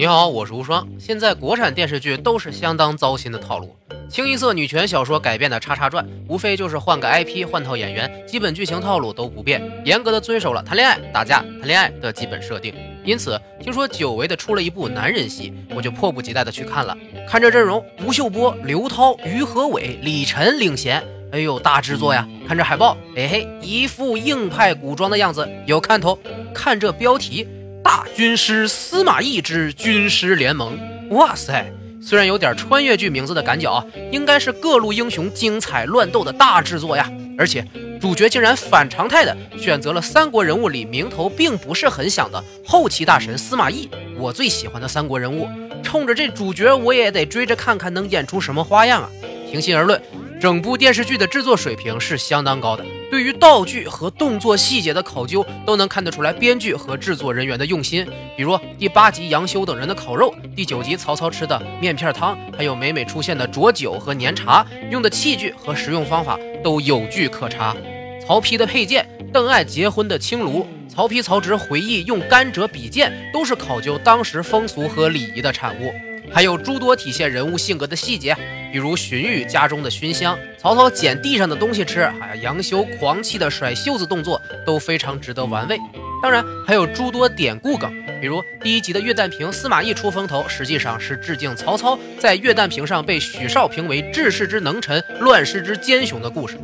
你好，我是无双。现在国产电视剧都是相当糟心的套路，清一色女权小说改编的《叉叉传》，无非就是换个 IP、换套演员，基本剧情套路都不变，严格的遵守了谈恋爱、打架、谈恋爱的基本设定。因此，听说久违的出了一部男人戏，我就迫不及待的去看了。看这阵容，吴秀波、刘涛、于和伟、李晨领衔，哎呦，大制作呀！看这海报，哎嘿，一副硬派古装的样子，有看头。看这标题。大军师司马懿之军师联盟，哇塞！虽然有点穿越剧名字的感觉啊，应该是各路英雄精彩乱斗的大制作呀。而且主角竟然反常态的选择了三国人物里名头并不是很响的后期大神司马懿，我最喜欢的三国人物。冲着这主角，我也得追着看看能演出什么花样啊！平心而论。整部电视剧的制作水平是相当高的，对于道具和动作细节的考究都能看得出来编剧和制作人员的用心。比如第八集杨修等人的烤肉，第九集曹操吃的面片汤，还有每每出现的浊酒和粘茶，用的器具和食用方法都有据可查。曹丕的佩剑，邓艾结婚的青炉，曹丕、曹植回忆用甘蔗比剑，都是考究当时风俗和礼仪的产物。还有诸多体现人物性格的细节，比如荀彧家中的熏香，曹操捡地上的东西吃，还有杨修狂气的甩袖子动作，都非常值得玩味。当然，还有诸多典故梗，比如第一集的月旦瓶司马懿出风头，实际上是致敬曹操在月旦瓶上被许绍评为治世之能臣、乱世之奸雄的故事。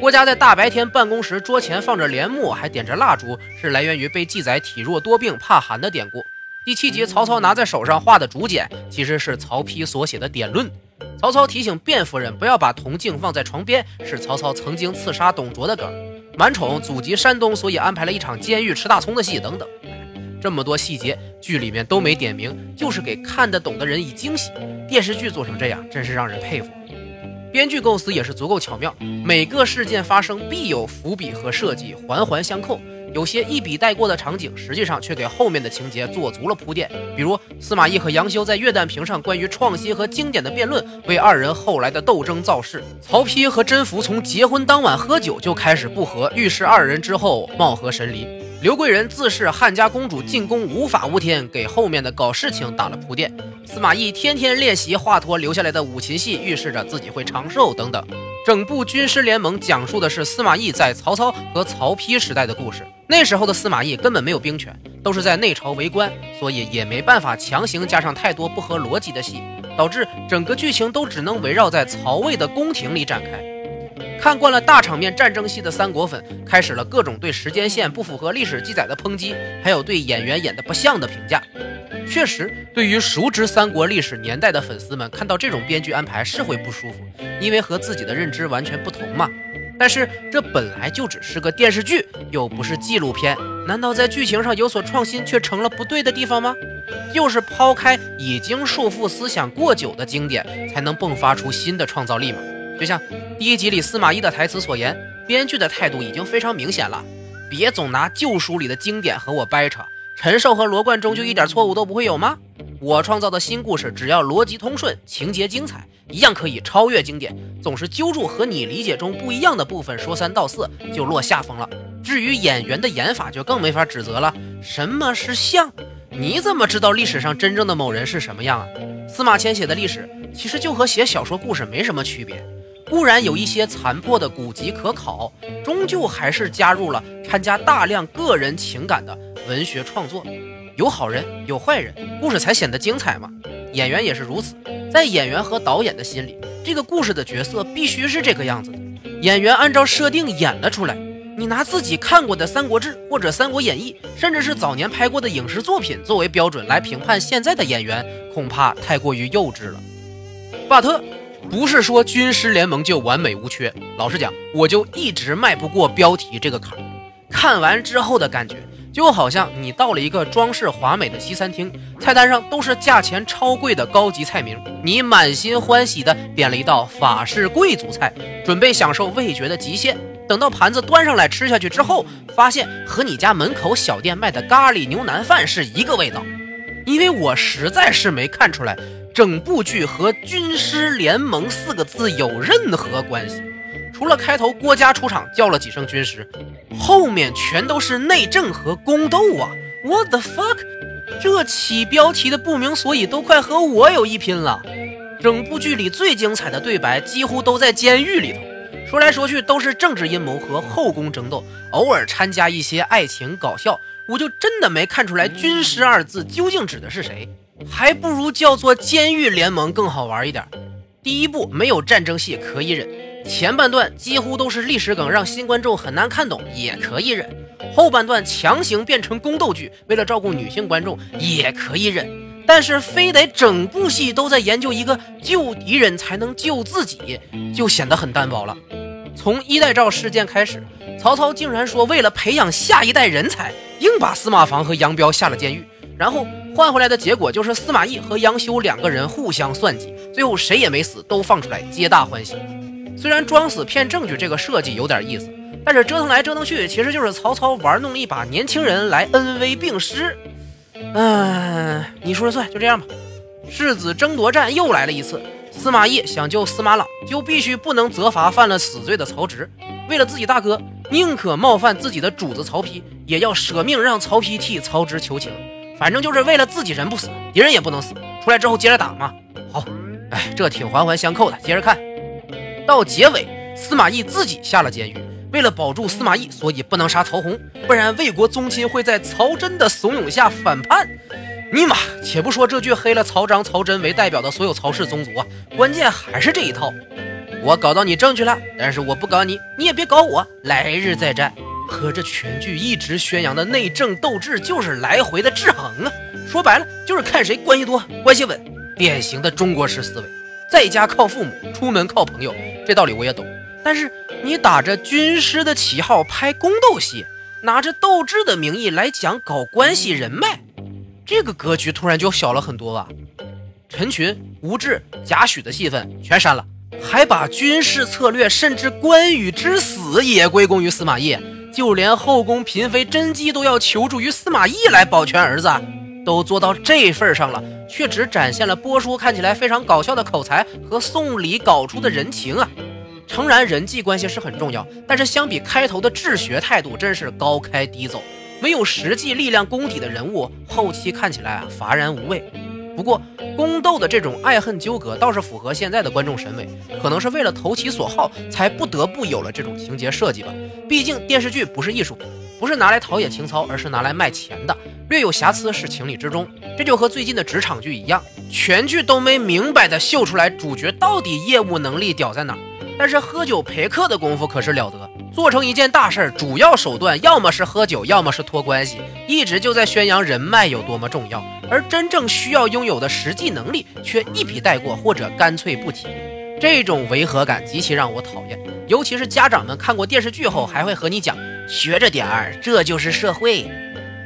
郭嘉在大白天办公时桌前放着帘幕，还点着蜡烛，是来源于被记载体弱多病、怕寒的典故。第七集，曹操拿在手上画的竹简，其实是曹丕所写的典论。曹操提醒卞夫人不要把铜镜放在床边，是曹操曾经刺杀董卓的梗。满宠祖籍山东，所以安排了一场监狱吃大葱的戏等等。这么多细节，剧里面都没点名，就是给看得懂的人以惊喜。电视剧做成这样，真是让人佩服。编剧构思也是足够巧妙，每个事件发生必有伏笔和设计，环环相扣。有些一笔带过的场景，实际上却给后面的情节做足了铺垫。比如司马懿和杨修在月旦屏上关于创新和经典的辩论，为二人后来的斗争造势；曹丕和甄宓从结婚当晚喝酒就开始不和，预示二人之后貌合神离；刘贵人自恃汉家公主进宫无法无天，给后面的搞事情打了铺垫；司马懿天天练习华佗留下来的五禽戏，预示着自己会长寿等等。整部军师联盟讲述的是司马懿在曹操和曹丕时代的故事。那时候的司马懿根本没有兵权，都是在内朝为官，所以也没办法强行加上太多不合逻辑的戏，导致整个剧情都只能围绕在曹魏的宫廷里展开。看惯了大场面战争戏的三国粉，开始了各种对时间线不符合历史记载的抨击，还有对演员演的不像的评价。确实，对于熟知三国历史年代的粉丝们，看到这种编剧安排是会不舒服，因为和自己的认知完全不同嘛。但是这本来就只是个电视剧，又不是纪录片，难道在剧情上有所创新却成了不对的地方吗？就是抛开已经束缚思想过久的经典，才能迸发出新的创造力嘛。就像第一集里司马懿的台词所言，编剧的态度已经非常明显了，别总拿旧书里的经典和我掰扯。陈寿和罗贯中就一点错误都不会有吗？我创造的新故事，只要逻辑通顺、情节精彩，一样可以超越经典。总是揪住和你理解中不一样的部分说三道四，就落下风了。至于演员的演法，就更没法指责了。什么是像？你怎么知道历史上真正的某人是什么样啊？司马迁写的历史，其实就和写小说故事没什么区别。固然有一些残破的古籍可考，终究还是加入了掺加大量个人情感的。文学创作有好人有坏人，故事才显得精彩嘛。演员也是如此，在演员和导演的心里，这个故事的角色必须是这个样子的。演员按照设定演了出来，你拿自己看过的《三国志》或者《三国演义》，甚至是早年拍过的影视作品作为标准来评判现在的演员，恐怕太过于幼稚了。巴特不是说军师联盟就完美无缺，老实讲，我就一直迈不过标题这个坎儿。看完之后的感觉。就好像你到了一个装饰华美的西餐厅，菜单上都是价钱超贵的高级菜名，你满心欢喜的点了一道法式贵族菜，准备享受味觉的极限。等到盘子端上来吃下去之后，发现和你家门口小店卖的咖喱牛腩饭是一个味道。因为我实在是没看出来整部剧和“军师联盟”四个字有任何关系。除了开头郭嘉出场叫了几声军师，后面全都是内政和宫斗啊！What the fuck？这起标题的不明所以都快和我有一拼了。整部剧里最精彩的对白几乎都在监狱里头，说来说去都是政治阴谋和后宫争斗，偶尔掺加一些爱情搞笑，我就真的没看出来“军师”二字究竟指的是谁，还不如叫做《监狱联盟》更好玩一点。第一部没有战争戏可以忍，前半段几乎都是历史梗，让新观众很难看懂，也可以忍。后半段强行变成宫斗剧，为了照顾女性观众，也可以忍。但是非得整部戏都在研究一个救敌人才能救自己，就显得很单薄了。从一代诏事件开始，曹操竟然说为了培养下一代人才，硬把司马防和杨彪下了监狱，然后换回来的结果就是司马懿和杨修两个人互相算计，最后谁也没死，都放出来，皆大欢喜。虽然装死骗证据这个设计有点意思，但是折腾来折腾去，其实就是曹操玩弄一把年轻人来恩威并施。嗯，你说了算，就这样吧。世子争夺战又来了一次，司马懿想救司马朗，就必须不能责罚犯了死罪的曹植。为了自己大哥，宁可冒犯自己的主子曹丕，也要舍命让曹丕替曹植求情。反正就是为了自己人不死，敌人也不能死。出来之后接着打嘛。好，哎，这挺环环相扣的。接着看到结尾，司马懿自己下了监狱。为了保住司马懿，所以不能杀曹洪，不然魏国宗亲会在曹真的怂恿下反叛。尼玛，且不说这句黑了曹彰、曹真为代表的所有曹氏宗族啊，关键还是这一套。我搞到你证据了，但是我不搞你，你也别搞我。来日再战，和这全剧一直宣扬的内政斗智就是来回的制衡啊。说白了，就是看谁关系多、关系稳，典型的中国式思维。在家靠父母，出门靠朋友，这道理我也懂。但是你打着军师的旗号拍宫斗戏，拿着斗智的名义来讲搞关系人脉，这个格局突然就小了很多吧？陈群、吴志、贾诩的戏份全删了，还把军事策略甚至关羽之死也归功于司马懿，就连后宫嫔妃甄姬都要求助于司马懿来保全儿子，都做到这份上了，却只展现了波叔看起来非常搞笑的口才和送礼搞出的人情啊！诚然，人际关系是很重要，但是相比开头的治学态度，真是高开低走。没有实际力量功底的人物，后期看起来啊乏然无味。不过，宫斗的这种爱恨纠葛倒是符合现在的观众审美，可能是为了投其所好，才不得不有了这种情节设计吧。毕竟电视剧不是艺术品，不是拿来陶冶情操，而是拿来卖钱的，略有瑕疵是情理之中。这就和最近的职场剧一样，全剧都没明白的秀出来主角到底业务能力屌在哪。但是喝酒陪客的功夫可是了得，做成一件大事儿，主要手段要么是喝酒，要么是托关系，一直就在宣扬人脉有多么重要，而真正需要拥有的实际能力却一笔带过，或者干脆不提。这种违和感极其让我讨厌，尤其是家长们看过电视剧后，还会和你讲学着点儿，这就是社会。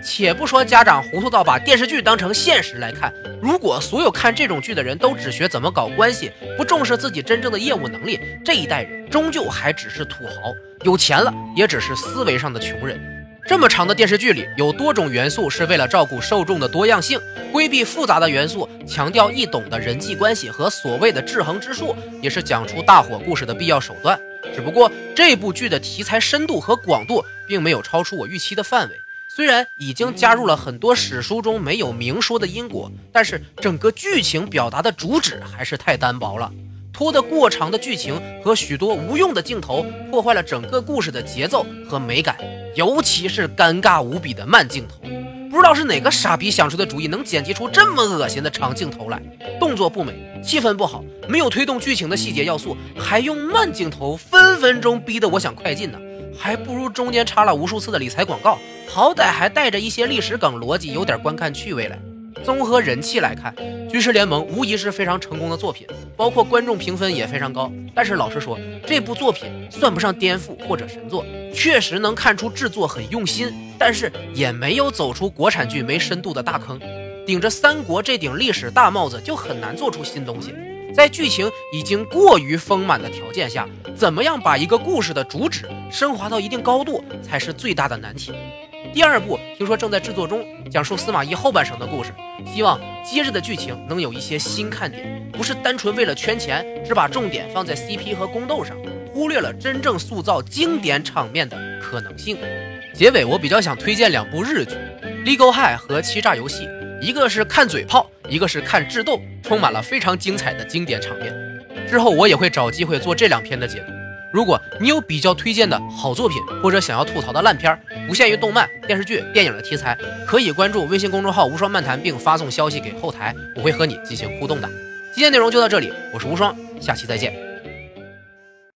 且不说家长糊涂到把电视剧当成现实来看，如果所有看这种剧的人都只学怎么搞关系，不重视自己真正的业务能力，这一代人终究还只是土豪，有钱了也只是思维上的穷人。这么长的电视剧里，有多种元素是为了照顾受众的多样性，规避复杂的元素，强调易懂的人际关系和所谓的制衡之术，也是讲出大火故事的必要手段。只不过这部剧的题材深度和广度，并没有超出我预期的范围。虽然已经加入了很多史书中没有明说的因果，但是整个剧情表达的主旨还是太单薄了。拖得过长的剧情和许多无用的镜头，破坏了整个故事的节奏和美感，尤其是尴尬无比的慢镜头。不知道是哪个傻逼想出的主意，能剪辑出这么恶心的长镜头来？动作不美，气氛不好，没有推动剧情的细节要素，还用慢镜头，分分钟逼得我想快进呢。还不如中间插了无数次的理财广告，好歹还带着一些历史梗逻辑，有点观看趣味来。综合人气来看，《军师联盟》无疑是非常成功的作品，包括观众评分也非常高。但是老实说，这部作品算不上颠覆或者神作，确实能看出制作很用心，但是也没有走出国产剧没深度的大坑。顶着三国这顶历史大帽子，就很难做出新东西。在剧情已经过于丰满的条件下，怎么样把一个故事的主旨升华到一定高度，才是最大的难题。第二部听说正在制作中，讲述司马懿后半生的故事，希望接着的剧情能有一些新看点，不是单纯为了圈钱，只把重点放在 CP 和宫斗上，忽略了真正塑造经典场面的可能性。结尾我比较想推荐两部日剧，《Legal High》和《欺诈游戏》。一个是看嘴炮，一个是看智斗，充满了非常精彩的经典场面。之后我也会找机会做这两篇的解读。如果你有比较推荐的好作品，或者想要吐槽的烂片，不限于动漫、电视剧、电影的题材，可以关注微信公众号“无双漫谈”并发送消息给后台，我会和你进行互动的。今天内容就到这里，我是无双，下期再见。